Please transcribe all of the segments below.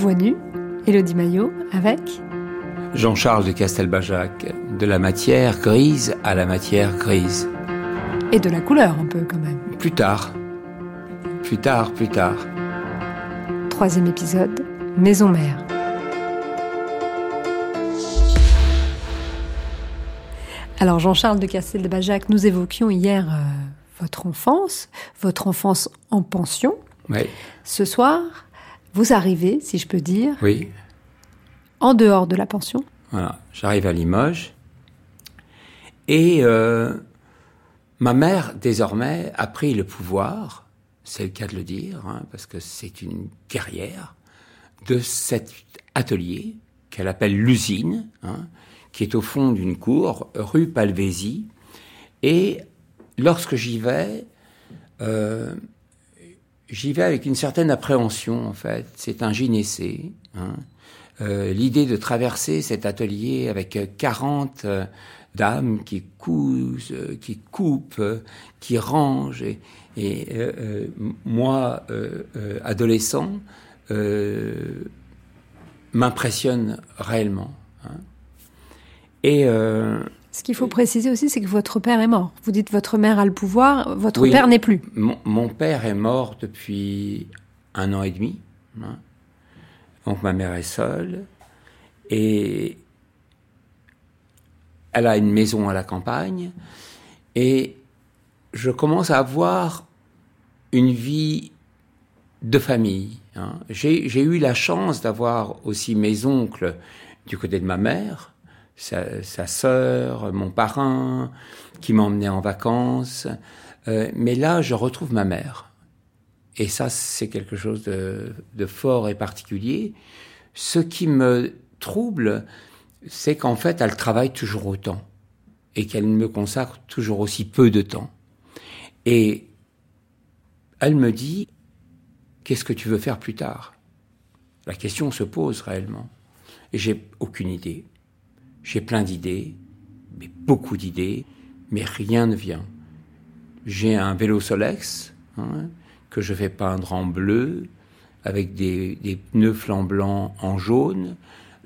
voix nue, Elodie Maillot, avec Jean-Charles de Castelbajac, de la matière grise à la matière grise. Et de la couleur un peu quand même. Plus tard. Plus tard, plus tard. Troisième épisode, Maison Mère. Alors Jean-Charles de Castelbajac, nous évoquions hier euh, votre enfance, votre enfance en pension. Oui. Ce soir, vous arrivez, si je peux dire, Oui. en dehors de la pension. Voilà. J'arrive à Limoges. Et euh, ma mère, désormais, a pris le pouvoir, c'est le cas de le dire, hein, parce que c'est une guerrière, de cet atelier qu'elle appelle l'usine, hein, qui est au fond d'une cour, rue Palvésie. Et lorsque j'y vais, euh, j'y vais avec une certaine appréhension, en fait. C'est un gynécée. Hein. Euh, L'idée de traverser cet atelier avec euh, 40 euh, dames qui cousent, euh, qui coupent, qui rangent, et, moi, adolescent, m'impressionne réellement. hein. Et Ce qu'il faut préciser aussi, c'est que votre père est mort. Vous dites votre mère a le pouvoir, votre Oui. père n'est plus. Mon, mon père est mort depuis un an et demi. hein. Donc ma mère est seule. Et elle a une maison à la campagne. Et je commence à avoir une vie de famille. hein. J'ai eu la chance d'avoir aussi mes oncles du côté de ma mère, sa, sa sœur, mon parrain, qui m'emmenait en vacances. Euh, mais là, je retrouve ma mère. Et ça, c'est quelque chose de, de fort et particulier. Ce qui me trouble, c'est qu'en fait, elle travaille toujours autant et qu'elle me consacre toujours aussi peu de temps. Et elle me dit, qu'est-ce que tu veux faire plus tard? La question se pose réellement. Et j'ai aucune idée. J'ai plein d'idées, mais beaucoup d'idées, mais rien ne vient. J'ai un vélo Solex hein, que je vais peindre en bleu avec des, pneus flancs blancs en jaune.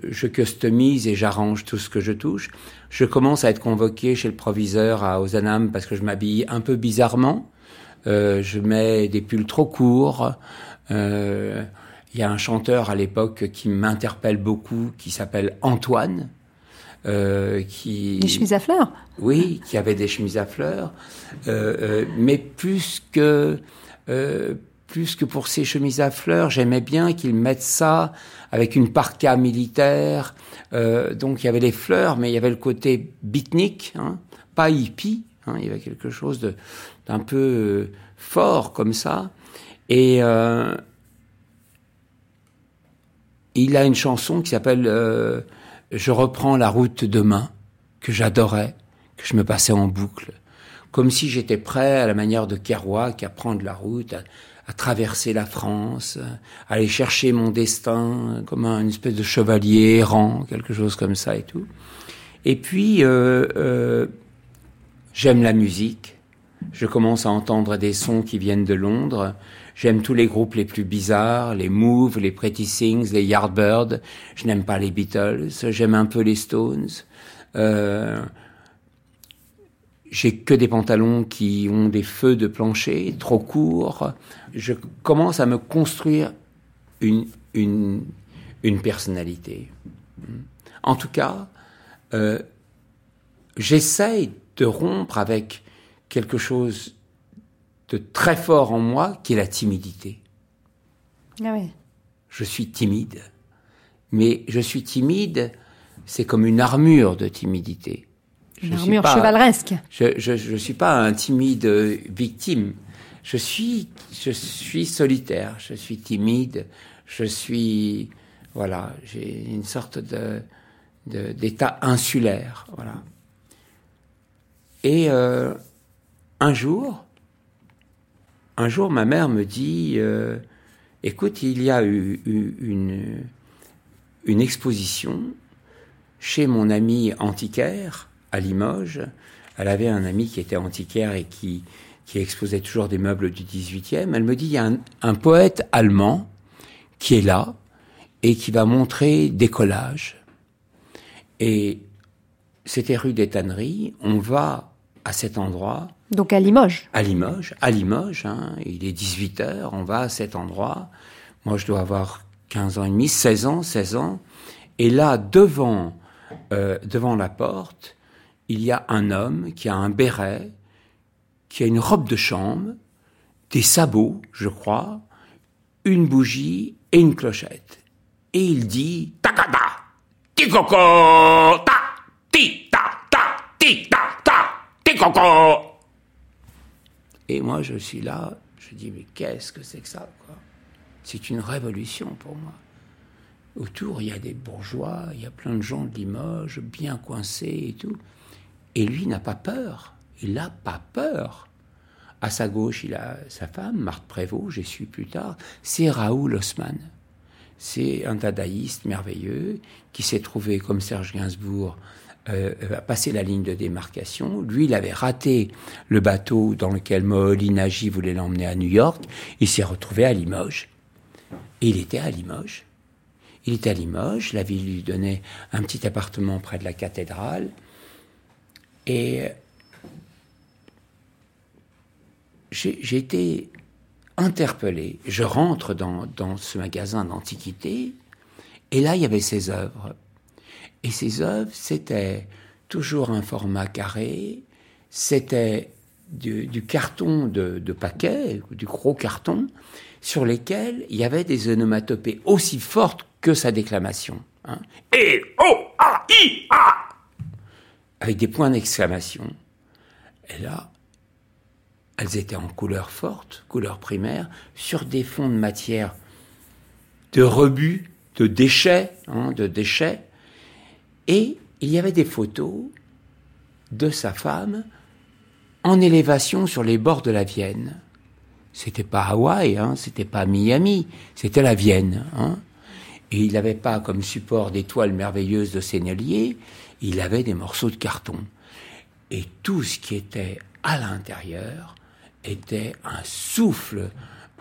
Je customise et j'arrange tout ce que je touche. Je commence à être convoqué chez le proviseur à Ozanam parce que je m'habille un peu bizarrement. Euh, je mets des pulls trop courts. Euh, Il y a un chanteur à l'époque qui m'interpelle beaucoup, qui s'appelle Antoine, euh, qui Les chemises à fleurs oui, qui avait des chemises à fleurs, euh, euh, mais plus que euh, plus que pour ces chemises à fleurs, j'aimais bien qu'ils mettent ça avec une parka militaire. Euh, donc il y avait les fleurs, mais il y avait le côté beatnik, hein, pas hippie. Hein, il y avait quelque chose de d'un peu fort comme ça. Et euh, il a une chanson qui s'appelle euh, Je reprends la route demain, que j'adorais, que je me passais en boucle. Comme si j'étais prêt, à la manière de Kerouac, à prendre la route, à, traverser la France, à aller chercher mon destin, comme un, une espèce de chevalier errant, quelque chose comme ça et tout. Et puis, euh, euh, j'aime la musique. Je commence à entendre des sons qui viennent de Londres. J'aime tous les groupes les plus bizarres, les Move, les Pretty Things, les Yardbirds. Je n'aime pas les Beatles. J'aime un peu les Stones. Euh, j'ai que des pantalons qui ont des feux de plancher trop courts. Je commence à me construire une, une, une personnalité. En tout cas, euh, j'essaye de rompre avec quelque chose très fort en moi qui est la timidité. Ah ouais. Je suis timide. Mais je suis timide, c'est comme une armure de timidité. Une armure pas- chevaleresque. Je je suis pas un timide victime. Je suis je suis solitaire. Je suis timide. Je suis voilà. J'ai une sorte de de- d'état insulaire. Voilà. Et euh, un jour, un jour, ma mère me dit euh, "Écoute, il y a eu, une une exposition chez mon ami antiquaire à Limoges. Elle avait un ami qui était antiquaire et qui, qui exposait toujours des meubles du 18e. Elle me dit, il y a un, un poète allemand qui est là et qui va montrer des collages. Et c'était rue des Tanneries. On va à cet endroit. Donc à Limoges. À Limoges, à Limoges. Hein, il est 18 h On va à cet endroit. Moi, je dois avoir 15 ans et demi, 16 ans, 16 ans. Et là, devant, euh, devant la porte, il y a un homme qui a un béret, qui a une robe de chambre, des sabots, je crois, une bougie et une clochette. Et il dit Takada, tikoko, ta, ti, ta, ta, ti, ta, ta, tikoko. Et moi, je suis là, je dis Mais qu'est-ce que c'est que ça, C'est une révolution pour moi. Autour, il y a des bourgeois, il y a plein de gens de Limoges, bien coincés et tout. Et lui n'a pas peur. Il n'a pas peur. À sa gauche, il a sa femme, Marthe Prévost, j'ai su plus tard. C'est Raoul Haussmann. C'est un dadaïste merveilleux qui s'est trouvé, comme Serge Gainsbourg, euh, à passer la ligne de démarcation. Lui, il avait raté le bateau dans lequel Moholy Nagy voulait l'emmener à New York. Il s'est retrouvé à Limoges. Et il était à Limoges. Il était à Limoges. La ville lui donnait un petit appartement près de la cathédrale. Et j'ai été interpellé. Je rentre dans, ce magasin d'antiquité, et là, il y avait ses œuvres. Et ces œuvres, c'était toujours un format carré, c'était du, carton de, paquet, du gros carton, sur lesquels il y avait des onomatopées aussi fortes que sa déclamation. Hein. Et, O, A, I, A avec des points d'exclamation. Et là, elles étaient en couleur forte, couleur primaire, sur des fonds de matière de rebut, de déchets, hein, de déchets. Et il y avait des photos de sa femme en élévation sur les bords de la Vienne. C'était pas Hawaï, hein, c'était pas Miami, c'était la Vienne. Hein. Et il n'avait pas comme support des toiles merveilleuses de Sennelier, il avait des morceaux de carton. Et tout ce qui était à l'intérieur était un souffle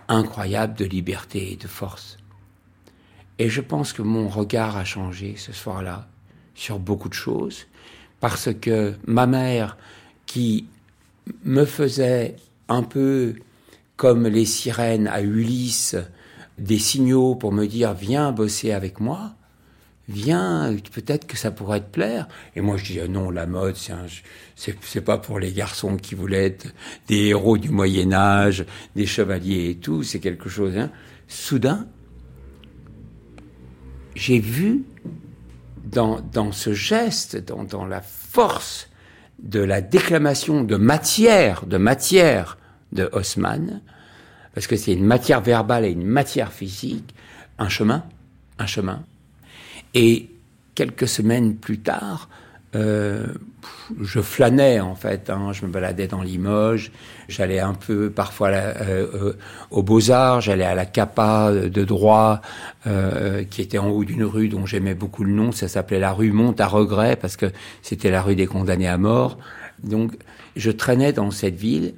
incroyable de liberté et de force. Et je pense que mon regard a changé ce soir-là sur beaucoup de choses, parce que ma mère, qui me faisait un peu comme les sirènes à Ulysse, des signaux pour me dire viens bosser avec moi, viens, peut-être que ça pourrait te plaire. Et moi, je dis, ah non, la mode, c'est, pas pour les garçons qui voulaient être des héros du Moyen Âge, des chevaliers et tout, c'est quelque chose. Hein. Soudain, j'ai vu dans, ce geste, dans, dans la force de la déclamation de matière, de matière de Haussmann, parce que c'est une matière verbale et une matière physique, un chemin, un chemin. Et quelques semaines plus tard, euh, je flânais en fait, hein, je me baladais dans Limoges, j'allais un peu parfois euh, euh, aux Beaux-Arts, j'allais à la Capa de droit, qui était en haut d'une rue dont j'aimais beaucoup le nom, ça s'appelait la rue Monte à regret parce que c'était la rue des condamnés à mort. Donc je traînais dans cette ville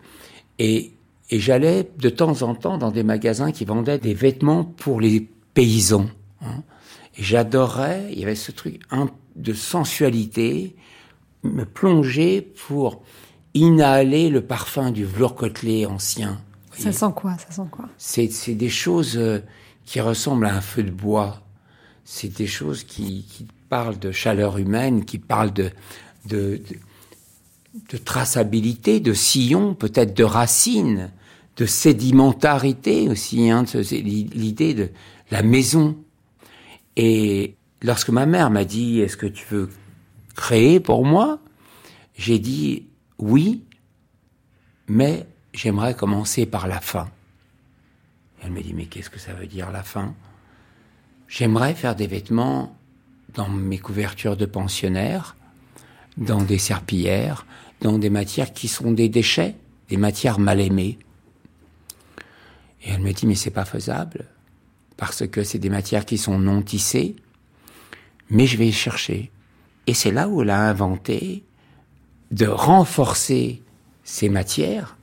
et, et j'allais de temps en temps dans des magasins qui vendaient des vêtements pour les paysans. Hein j'adorais, il y avait ce truc de sensualité, me plonger pour inhaler le parfum du velours côtelé ancien. Ça sent quoi Ça sent quoi? C'est des choses euh, qui ressemblent à un feu de bois. C'est des choses qui, qui, parlent de chaleur humaine, qui parlent de, de, de, traçabilité, de sillon, peut-être de racines, de sédimentarité aussi. Hein, L'idée de la maison et lorsque ma mère m'a dit Est-ce que tu veux créer pour moi? J'ai dit Oui, mais j'aimerais commencer par la fin. Elle me dit Mais qu'est-ce que ça veut dire la fin? J'aimerais faire des vêtements dans mes couvertures de pensionnaires, dans des serpillères, dans des matières qui sont des déchets, des matières mal aimées. Et elle me dit Mais c'est pas faisable parce que c'est des matières qui sont non tissées, mais je vais chercher. Et c'est là où elle a inventé de renforcer ces matières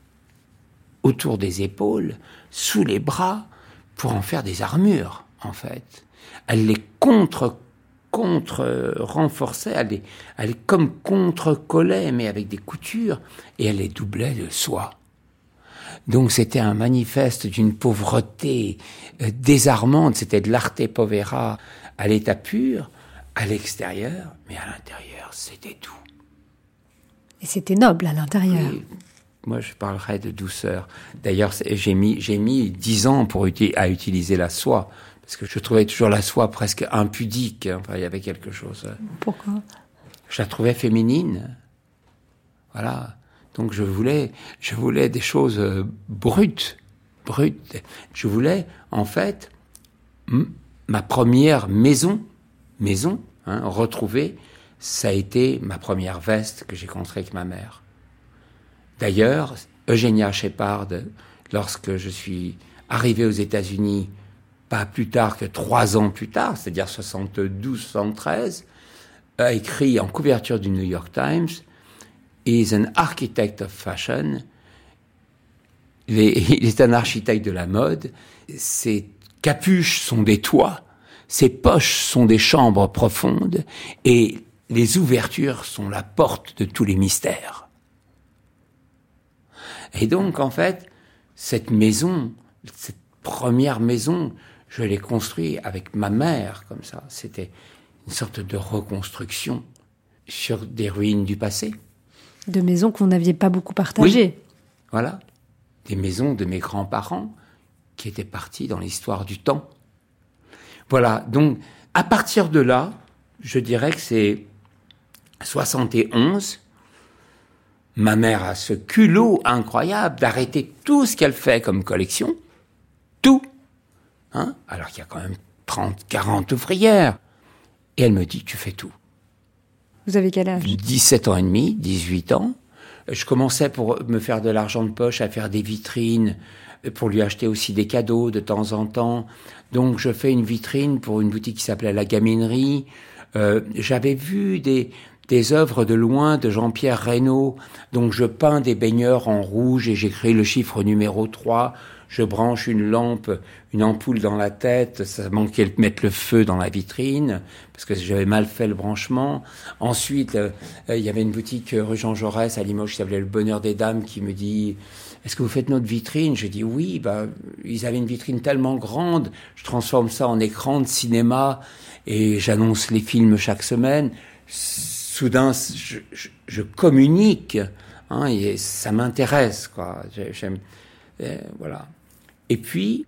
autour des épaules, sous les bras, pour en faire des armures, en fait. Elle les contre contre renforçait, elle les, elle comme contre collait, mais avec des coutures, et elle les doublait de soie. Donc c'était un manifeste d'une pauvreté euh, désarmante, c'était de l'arte povera à l'état pur, à l'extérieur, mais à l'intérieur, c'était tout. Et c'était noble à l'intérieur. Moi, je parlerai de douceur. D'ailleurs, j'ai mis, j'ai mis dix ans pour à utiliser la soie, parce que je trouvais toujours la soie presque impudique. Enfin, il y avait quelque chose. Euh, Pourquoi? Je la trouvais féminine. Voilà. Donc je voulais, je voulais des choses euh, brutes, brutes. Je voulais, en fait, ma première maison, maison, hein, retrouvée, ça a été ma première veste que j'ai construite avec ma mère. D'ailleurs, Eugenia Shepard, lorsque je suis arrivé aux États-Unis, pas plus tard que trois ans plus tard, c'est-à-dire 72-73, a écrit en couverture du New York Times is an architect of fashion. Il est, un architecte de la mode. Ses capuches sont des toits, ses poches sont des chambres profondes et les ouvertures sont la porte de tous les mystères. Et donc, en fait, cette maison, cette première maison, je l'ai construite avec ma mère, comme ça. C'était une sorte de reconstruction sur des ruines du passé de maisons qu'on n'aviez pas beaucoup partagées. Voilà, des maisons de mes grands-parents qui étaient partis dans l'histoire du temps. Voilà, donc à partir de là, je dirais que c'est 71. Ma mère a ce culot incroyable d'arrêter tout ce qu'elle fait comme collection. Tout. Hein Alors qu'il y a quand même 30, 40 ouvrières. Et elle me dit, tu fais tout. Vous avez quel âge? 17 ans et demi, 18 ans. Je commençais pour me faire de l'argent de poche à faire des vitrines, pour lui acheter aussi des cadeaux de temps en temps. Donc je fais une vitrine pour une boutique qui s'appelait La Gaminerie. Euh, J'avais vu des, des œuvres de loin de Jean-Pierre Reynaud. Donc je peins des baigneurs en rouge et j'écris le chiffre numéro 3 je branche une lampe, une ampoule dans la tête, ça manquait de mettre le feu dans la vitrine, parce que j'avais mal fait le branchement. Ensuite, euh, il y avait une boutique euh, rue Jean Jaurès à Limoges qui s'appelait Le Bonheur des Dames qui me dit est-ce que vous faites notre vitrine? J'ai dit oui, bah, ils avaient une vitrine tellement grande, je transforme ça en écran de cinéma et j'annonce les films chaque semaine. Soudain, je, je, communique, hein, et ça m'intéresse, quoi. J'aime, voilà. Et puis,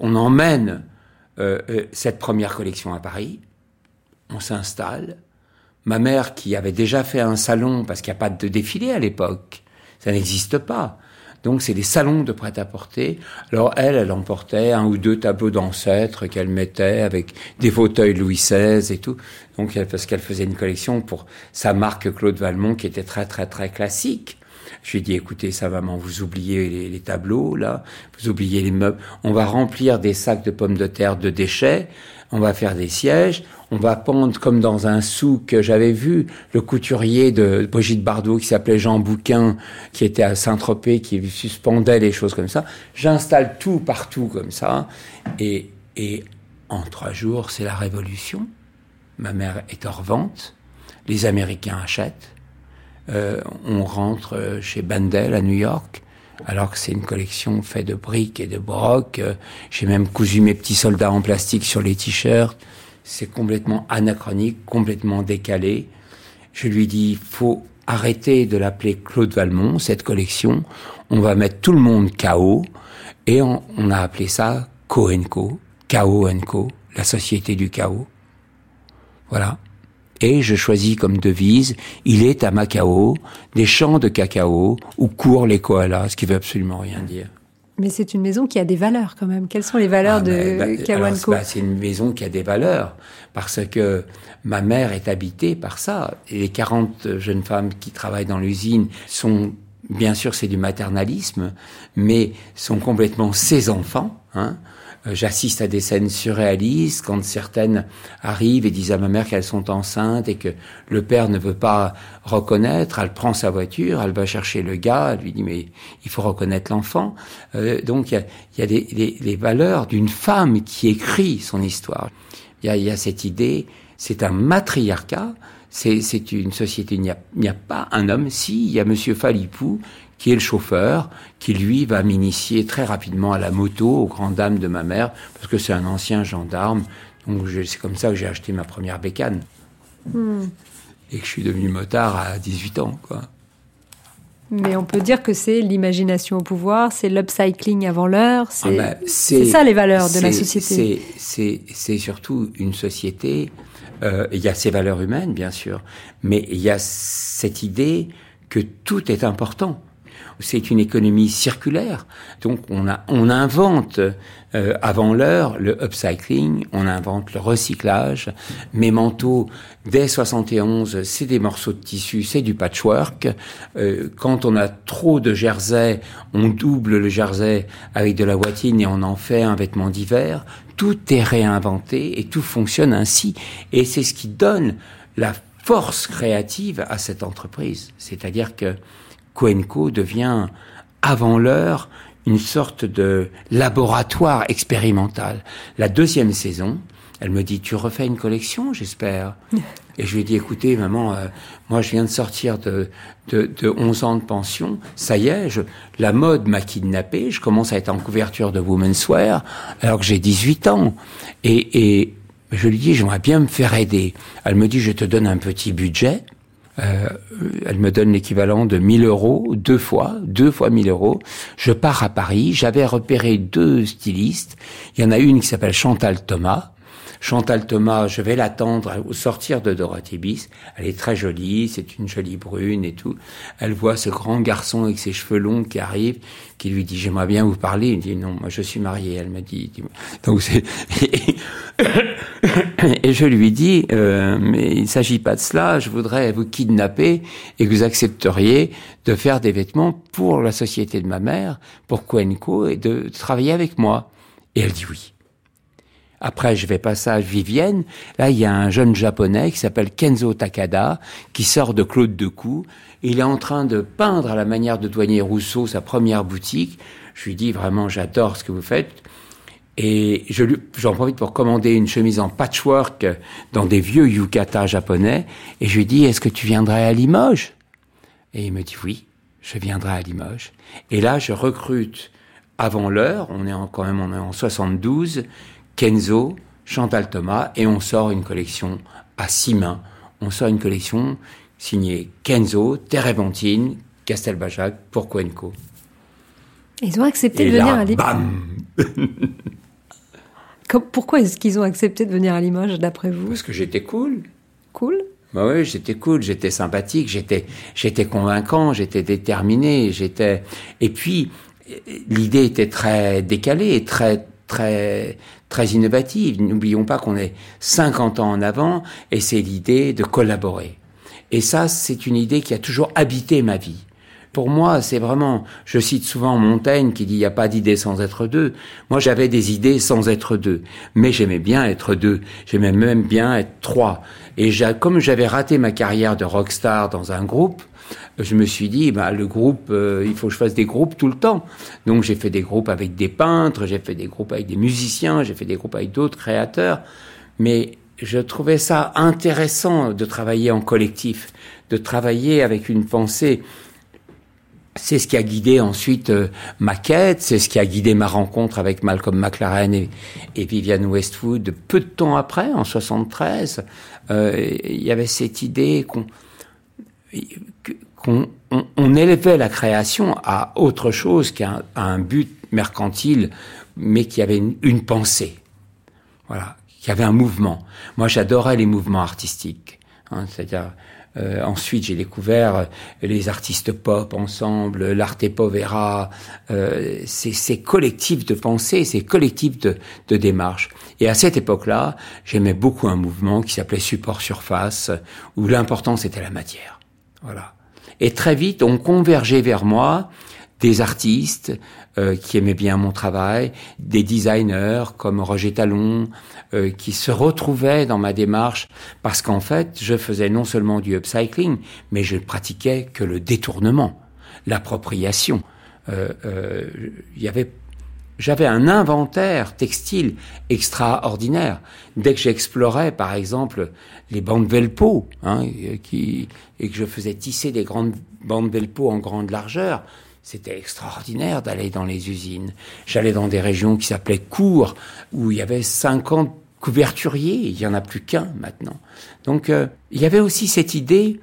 on emmène euh, euh, cette première collection à Paris, on s'installe. Ma mère, qui avait déjà fait un salon, parce qu'il n'y a pas de défilé à l'époque, ça n'existe pas. Donc c'est des salons de prêt-à-porter. Alors elle, elle emportait un ou deux tableaux d'ancêtres qu'elle mettait avec des fauteuils Louis XVI et tout. Donc parce qu'elle faisait une collection pour sa marque Claude Valmont qui était très très très classique. Je lui ai dit, écoutez, ça maman, vous oubliez les, tableaux, là, vous oubliez les meubles. On va remplir des sacs de pommes de terre de déchets, on va faire des sièges, on va pendre comme dans un souk. J'avais vu le couturier de Brigitte Bardot qui s'appelait Jean Bouquin, qui était à Saint-Tropez, qui suspendait les choses comme ça. J'installe tout partout comme ça. Et, et en trois jours, c'est la révolution. Ma mère est hors vente. Les Américains achètent. Euh, on rentre euh, chez Bandel à New York, alors que c'est une collection faite de briques et de brocs. Euh, j'ai même cousu mes petits soldats en plastique sur les t-shirts. C'est complètement anachronique, complètement décalé. Je lui dis, faut arrêter de l'appeler Claude Valmont, cette collection. On va mettre tout le monde KO. Et on, a appelé ça Co Co, KO Co, la société du chaos. Voilà. Et je choisis comme devise, il est à Macao, des champs de cacao où courent les koalas, ce qui veut absolument rien dire. Mais c'est une maison qui a des valeurs quand même. Quelles sont les valeurs ah, de Kawanko bah, C'est une maison qui a des valeurs parce que ma mère est habitée par ça. Et les 40 jeunes femmes qui travaillent dans l'usine sont, bien sûr, c'est du maternalisme, mais sont complètement ses enfants. Hein j'assiste à des scènes surréalistes quand certaines arrivent et disent à ma mère qu'elles sont enceintes et que le père ne veut pas reconnaître. Elle prend sa voiture, elle va chercher le gars, elle lui dit mais il faut reconnaître l'enfant. Euh, donc il y a, les, valeurs d'une femme qui écrit son histoire. Il y a, y a cette idée, c'est un matriarcat. C'est une société, il n'y a, a, pas un homme. Si, il y a Monsieur Falipou qui est le chauffeur, qui lui va m'initier très rapidement à la moto, aux grandes dames de ma mère, parce que c'est un ancien gendarme. Donc c'est comme ça que j'ai acheté ma première bécane. Hmm. Et que je suis devenu motard à 18 ans, quoi. Mais on peut dire que c'est l'imagination au pouvoir, c'est l'upcycling avant l'heure, c'est ah ben, ça les valeurs de la société. C'est surtout une société, euh, il y a ses valeurs humaines bien sûr, mais il y a cette idée que tout est important c'est une économie circulaire. Donc on, a, on invente euh, avant l'heure le upcycling, on invente le recyclage. Mes manteaux, dès 71, c'est des morceaux de tissu, c'est du patchwork. Euh, quand on a trop de jersey, on double le jersey avec de la voitine et on en fait un vêtement d'hiver. Tout est réinventé et tout fonctionne ainsi. Et c'est ce qui donne la force créative à cette entreprise. C'est-à-dire que Coenco devient, avant l'heure, une sorte de laboratoire expérimental. La deuxième saison, elle me dit, tu refais une collection, j'espère? Et je lui ai dit, écoutez, maman, euh, moi je viens de sortir de, de, de, 11 ans de pension, ça y est, je, la mode m'a kidnappé, je commence à être en couverture de Women's Wear, alors que j'ai 18 ans. Et, et je lui dis, j'aimerais bien me faire aider. Elle me dit, je te donne un petit budget. Euh, elle me donne l'équivalent de 1000 euros deux fois, deux fois 1000 euros. Je pars à Paris. J'avais repéré deux stylistes. Il y en a une qui s'appelle Chantal Thomas, Chantal Thomas, je vais l'attendre au sortir de Dorothée Bis. Elle est très jolie, c'est une jolie brune et tout. Elle voit ce grand garçon avec ses cheveux longs qui arrive, qui lui dit j'aimerais bien vous parler. Il dit non, moi je suis marié. Elle me dit donc c'est et je lui dis euh, mais il s'agit pas de cela. Je voudrais vous kidnapper et que vous accepteriez de faire des vêtements pour la société de ma mère, pour Quenco et de travailler avec moi. Et elle dit oui. Après, je vais passer à Vivienne. Là, il y a un jeune japonais qui s'appelle Kenzo Takada, qui sort de Claude Decou. Il est en train de peindre à la manière de Douanier Rousseau sa première boutique. Je lui dis vraiment, j'adore ce que vous faites. Et j'en profite pour commander une chemise en patchwork dans des vieux yukata japonais. Et je lui dis, est-ce que tu viendrais à Limoges? Et il me dit, oui, je viendrai à Limoges. Et là, je recrute avant l'heure, on est en, quand même on est en 72, Kenzo, Chantal Thomas, et on sort une collection à six mains. On sort une collection signée Kenzo, Terebentin, Castelbajac pour Coenco. Ils ont accepté de venir à Limoges. Pourquoi est-ce qu'ils ont accepté de venir à Limoges, d'après vous? Parce que j'étais cool. Cool? Bah oui, j'étais cool, j'étais sympathique, j'étais, j'étais convaincant, j'étais déterminé, j'étais. Et puis, l'idée était très décalée, très, très, très innovative. N'oublions pas qu'on est 50 ans en avant et c'est l'idée de collaborer. Et ça, c'est une idée qui a toujours habité ma vie. Pour moi, c'est vraiment, je cite souvent Montaigne qui dit il n'y a pas d'idée sans être deux. Moi, j'avais des idées sans être deux. Mais j'aimais bien être deux. J'aimais même bien être trois. Et comme j'avais raté ma carrière de rockstar dans un groupe, je me suis dit, bah, le groupe, euh, il faut que je fasse des groupes tout le temps. Donc j'ai fait des groupes avec des peintres, j'ai fait des groupes avec des musiciens, j'ai fait des groupes avec d'autres créateurs. Mais je trouvais ça intéressant de travailler en collectif, de travailler avec une pensée. C'est ce qui a guidé ensuite euh, ma quête, c'est ce qui a guidé ma rencontre avec Malcolm McLaren et, et Viviane Westwood peu de temps après, en 73. Euh, il y avait cette idée qu'on on, élevait la création à autre chose qu'à un, but mercantile, mais qui avait une, pensée. Voilà, qui avait un mouvement. Moi, j'adorais les mouvements artistiques. Hein, c'est-à-dire, euh, ensuite, j'ai découvert les artistes pop ensemble, l'arte povera, euh, ces, collectifs de pensée, ces collectifs de, de démarche. Et à cette époque-là, j'aimais beaucoup un mouvement qui s'appelait support surface, où l'important c'était la matière. Voilà. Et très vite, on convergeait vers moi des artistes euh, qui aimaient bien mon travail, des designers comme Roger Talon, euh, qui se retrouvaient dans ma démarche parce qu'en fait, je faisais non seulement du upcycling, mais je pratiquais que le détournement, l'appropriation. Euh, il y avait j'avais un inventaire textile extraordinaire. Dès que j'explorais, par exemple, les bandes Velpo, hein, qui, et que je faisais tisser des grandes bandes Velpo en grande largeur, c'était extraordinaire d'aller dans les usines. J'allais dans des régions qui s'appelaient Cours, où il y avait 50 couverturiers, il y en a plus qu'un maintenant. Donc euh, il y avait aussi cette idée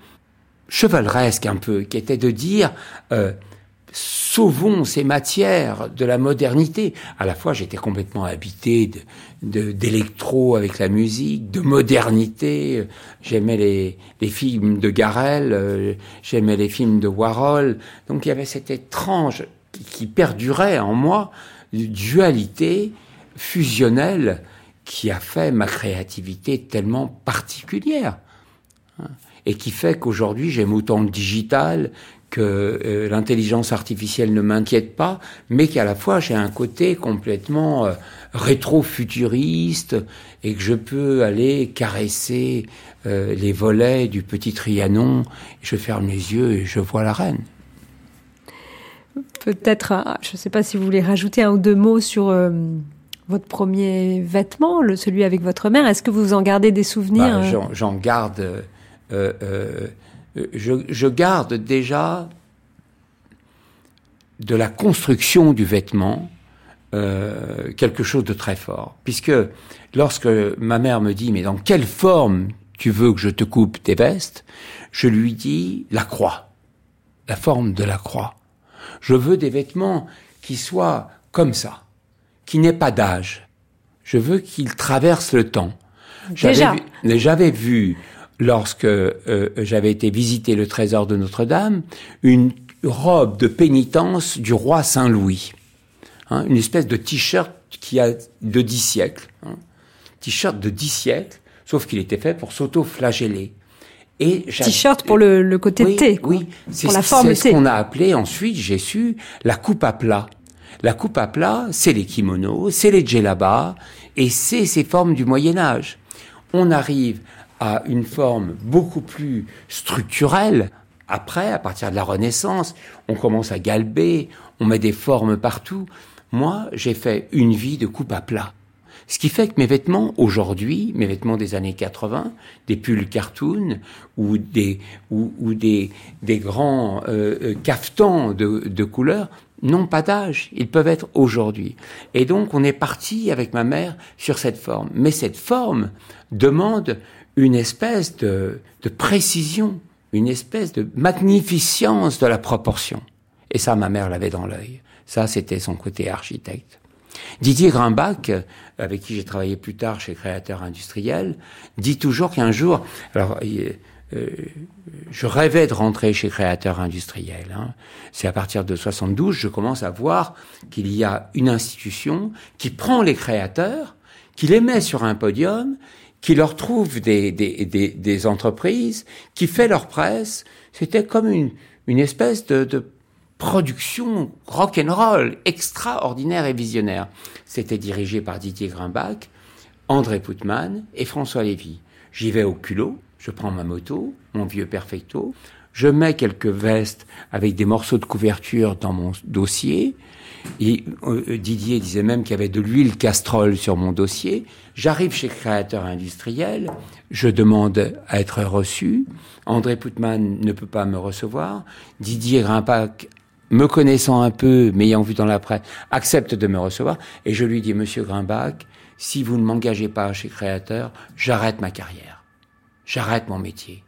chevaleresque un peu, qui était de dire euh, sauvons ces matières de la modernité. À la fois, j'étais complètement habité d'électro avec la musique, de modernité. J'aimais les, films de Garel, euh, j'aimais les films de Warhol. Donc il y avait cette étrange qui, perdurait en moi, dualité fusionnelle qui a fait ma créativité tellement particulière et qui fait qu'aujourd'hui j'aime autant le digital que euh, l'intelligence artificielle ne m'inquiète pas, mais qu'à la fois j'ai un côté complètement euh, rétro-futuriste et que je peux aller caresser euh, les volets du petit Trianon. Je ferme les yeux et je vois la reine. Peut-être, je ne sais pas si vous voulez rajouter un ou deux mots sur votre premier vêtement, le, celui avec votre mère. Est-ce que vous en gardez des souvenirs bah, J'en garde euh, je, garde déjà de la construction du vêtement euh, quelque chose de très fort. Puisque lorsque ma mère me dit, mais dans quelle forme tu veux que je te coupe tes vestes Je lui dis la croix, la forme de la croix. Je veux des vêtements qui soient comme ça, qui n'aient pas d'âge. Je veux qu'ils traversent le temps. J'avais vu lorsque euh, j'avais été visiter le trésor de Notre-Dame, une robe de pénitence du roi Saint-Louis. Hein, une espèce de t-shirt qui a de dix siècles. Hein. T-shirt de dix siècles, sauf qu'il était fait pour s'auto-flageller. T-shirt pour le, côté oui, T, Oui, c'est ce qu'on a appelé ensuite, j'ai su, la coupe à plat. La coupe à plat, c'est les kimonos, c'est les djellabas, et c'est ces formes du Moyen Âge. On arrive à une forme beaucoup plus structurelle. Après, à partir de la Renaissance, on commence à galber, on met des formes partout. Moi, j'ai fait une vie de coupe à plat. Ce qui fait que mes vêtements aujourd'hui, mes vêtements des années 80, des pulls cartoon ou des ou, des, des grands euh, euh, caftans de, de couleurs n'ont pas d'âge, ils peuvent être aujourd'hui. Et donc on est parti avec ma mère sur cette forme. Mais cette forme demande une espèce de, précision, une espèce de magnificence de la proportion. Et ça, ma mère l'avait dans l'œil. Ça, c'était son côté architecte. Didier Grimbach, avec qui j'ai travaillé plus tard chez Créateur Industriel, dit toujours qu'un jour, alors, euh, je rêvais de rentrer chez Créateur Industriel. Hein. C'est à partir de 72, je commence à voir qu'il y a une institution qui prend les créateurs, qui les met sur un podium qui leur trouve des, des, des, des, entreprises, qui fait leur presse. C'était comme une, une espèce de, de production rock and roll extraordinaire et visionnaire. C'était dirigé par Didier Grimbach, André Putman et François Lévy. J'y vais au culot, je prends ma moto, mon vieux Perfecto, je mets quelques vestes avec des morceaux de couverture dans mon dossier, et euh, Didier disait même qu'il y avait de l'huile castrol sur mon dossier. J'arrive chez Créateur Industriel, je demande à être reçu. André Putman ne peut pas me recevoir. Didier Grimpac, me connaissant un peu, m'ayant vu dans la presse, accepte de me recevoir. Et je lui dis, Monsieur Grimbach, si vous ne m'engagez pas chez Créateur, j'arrête ma carrière. J'arrête mon métier.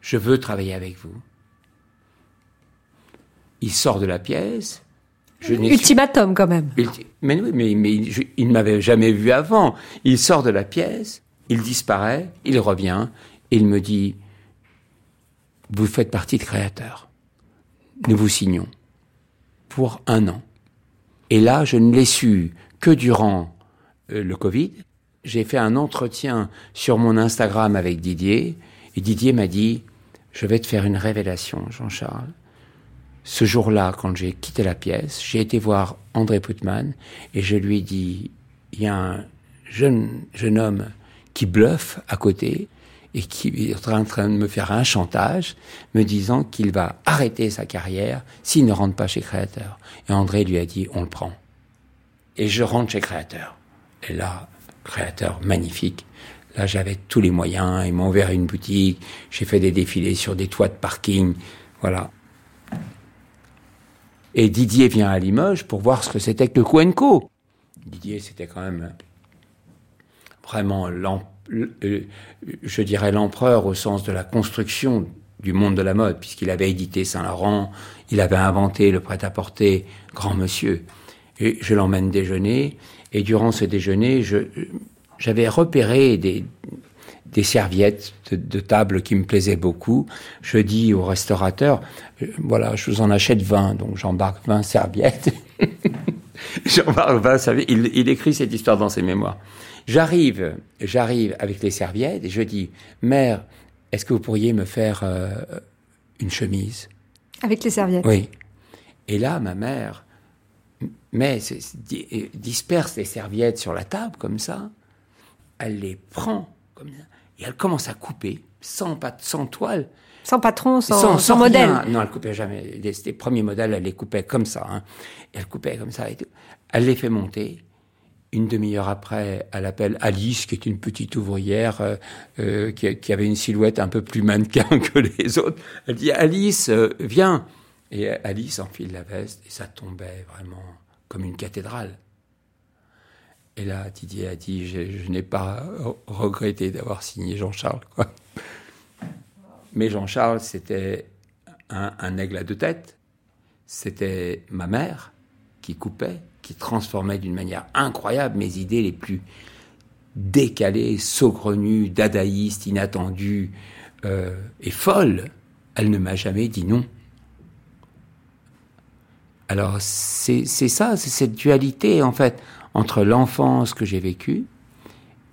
Je veux travailler avec vous. Il sort de la pièce, Ultimatum quand même. Mais, mais, mais il ne m'avait jamais vu avant. Il sort de la pièce, il disparaît, il revient, et il me dit, vous faites partie de créateur. Nous vous signons. Pour un an. Et là, je ne l'ai su que durant euh, le Covid. J'ai fait un entretien sur mon Instagram avec Didier, et Didier m'a dit, je vais te faire une révélation, Jean-Charles ce jour-là, quand j'ai quitté la pièce, j'ai été voir André Putman et je lui ai dit, il y a un jeune, jeune homme qui bluffe à côté et qui est en train de me faire un chantage, me disant qu'il va arrêter sa carrière s'il ne rentre pas chez Créateur. Et André lui a dit, on le prend. Et je rentre chez Créateur. Et là, Créateur magnifique. Là, j'avais tous les moyens. Ils m'ont ouvert une boutique. J'ai fait des défilés sur des toits de parking. Voilà. Et Didier vient à Limoges pour voir ce que c'était que le Cuenco. Didier, c'était quand même vraiment, je dirais, l'empereur au sens de la construction du monde de la mode, puisqu'il avait édité Saint-Laurent, il avait inventé le prêt-à-porter grand monsieur. Et je l'emmène déjeuner, et durant ce déjeuner, j'avais repéré des, des serviettes de, table qui me plaisaient beaucoup. Je dis au restaurateur, euh, voilà, je vous en achète 20, donc j'embarque 20 serviettes. j'embarque 20 serviettes. Il, il, écrit cette histoire dans ses mémoires. J'arrive, j'arrive avec les serviettes et je dis, mère, est-ce que vous pourriez me faire euh, une chemise? Avec les serviettes? Oui. Et là, ma mère met, disperse les serviettes sur la table comme ça. Elle les prend comme ça et elle commence à couper sans, sans toile. Sans patron, sans, sans, modèle. Non, elle coupait jamais. Les, les, premiers modèles, elle les coupait comme ça. Hein. Elle coupait comme ça. Et tout. Elle les fait monter. Une demi-heure après, elle appelle Alice, qui est une petite ouvrière euh, euh qui, qui, avait une silhouette un peu plus mannequin que les autres. Elle dit Alice, euh, viens. Et Alice enfile la veste et ça tombait vraiment comme une cathédrale. Et là, Didier a dit, je, n'ai pas regretté d'avoir signé Jean-Charles. Mais Jean-Charles, c'était un, aigle à deux têtes. C'était ma mère qui coupait, qui transformait d'une manière incroyable mes idées les plus décalées, saugrenues, dadaïstes, inattendues euh, et folles. Elle ne m'a jamais dit non. Alors c'est ça, c'est cette dualité en fait entre l'enfance que j'ai vécue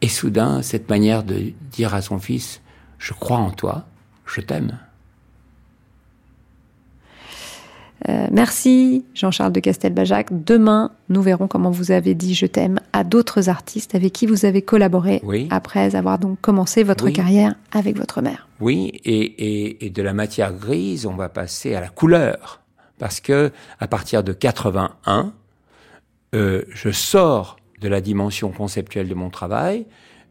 et soudain cette manière de dire à son fils, je crois en toi, je t'aime. Euh, merci Jean-Charles de Castelbajac. Demain, nous verrons comment vous avez dit je t'aime à d'autres artistes avec qui vous avez collaboré après avoir donc commencé votre carrière avec votre mère. Oui, et, et, de la matière grise, on va passer à la couleur. Parce que à partir de 81, euh, je sors de la dimension conceptuelle de mon travail,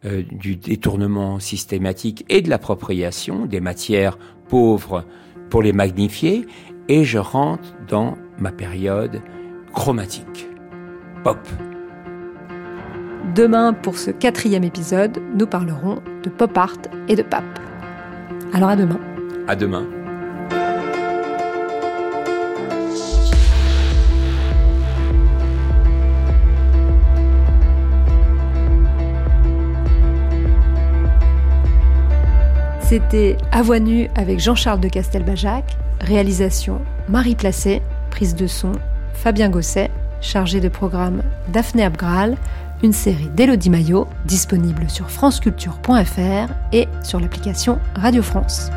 euh, du détournement systématique et de l'appropriation des matières pauvres pour les magnifier, et je rentre dans ma période chromatique, pop. Demain, pour ce quatrième épisode, nous parlerons de pop art et de pape. Alors à demain. À demain. C'était À voix avec Jean-Charles de Castelbajac, réalisation Marie Placé, prise de son Fabien Gosset, chargé de programme Daphné Abgral, une série d'Elodie Maillot disponible sur franceculture.fr et sur l'application Radio France.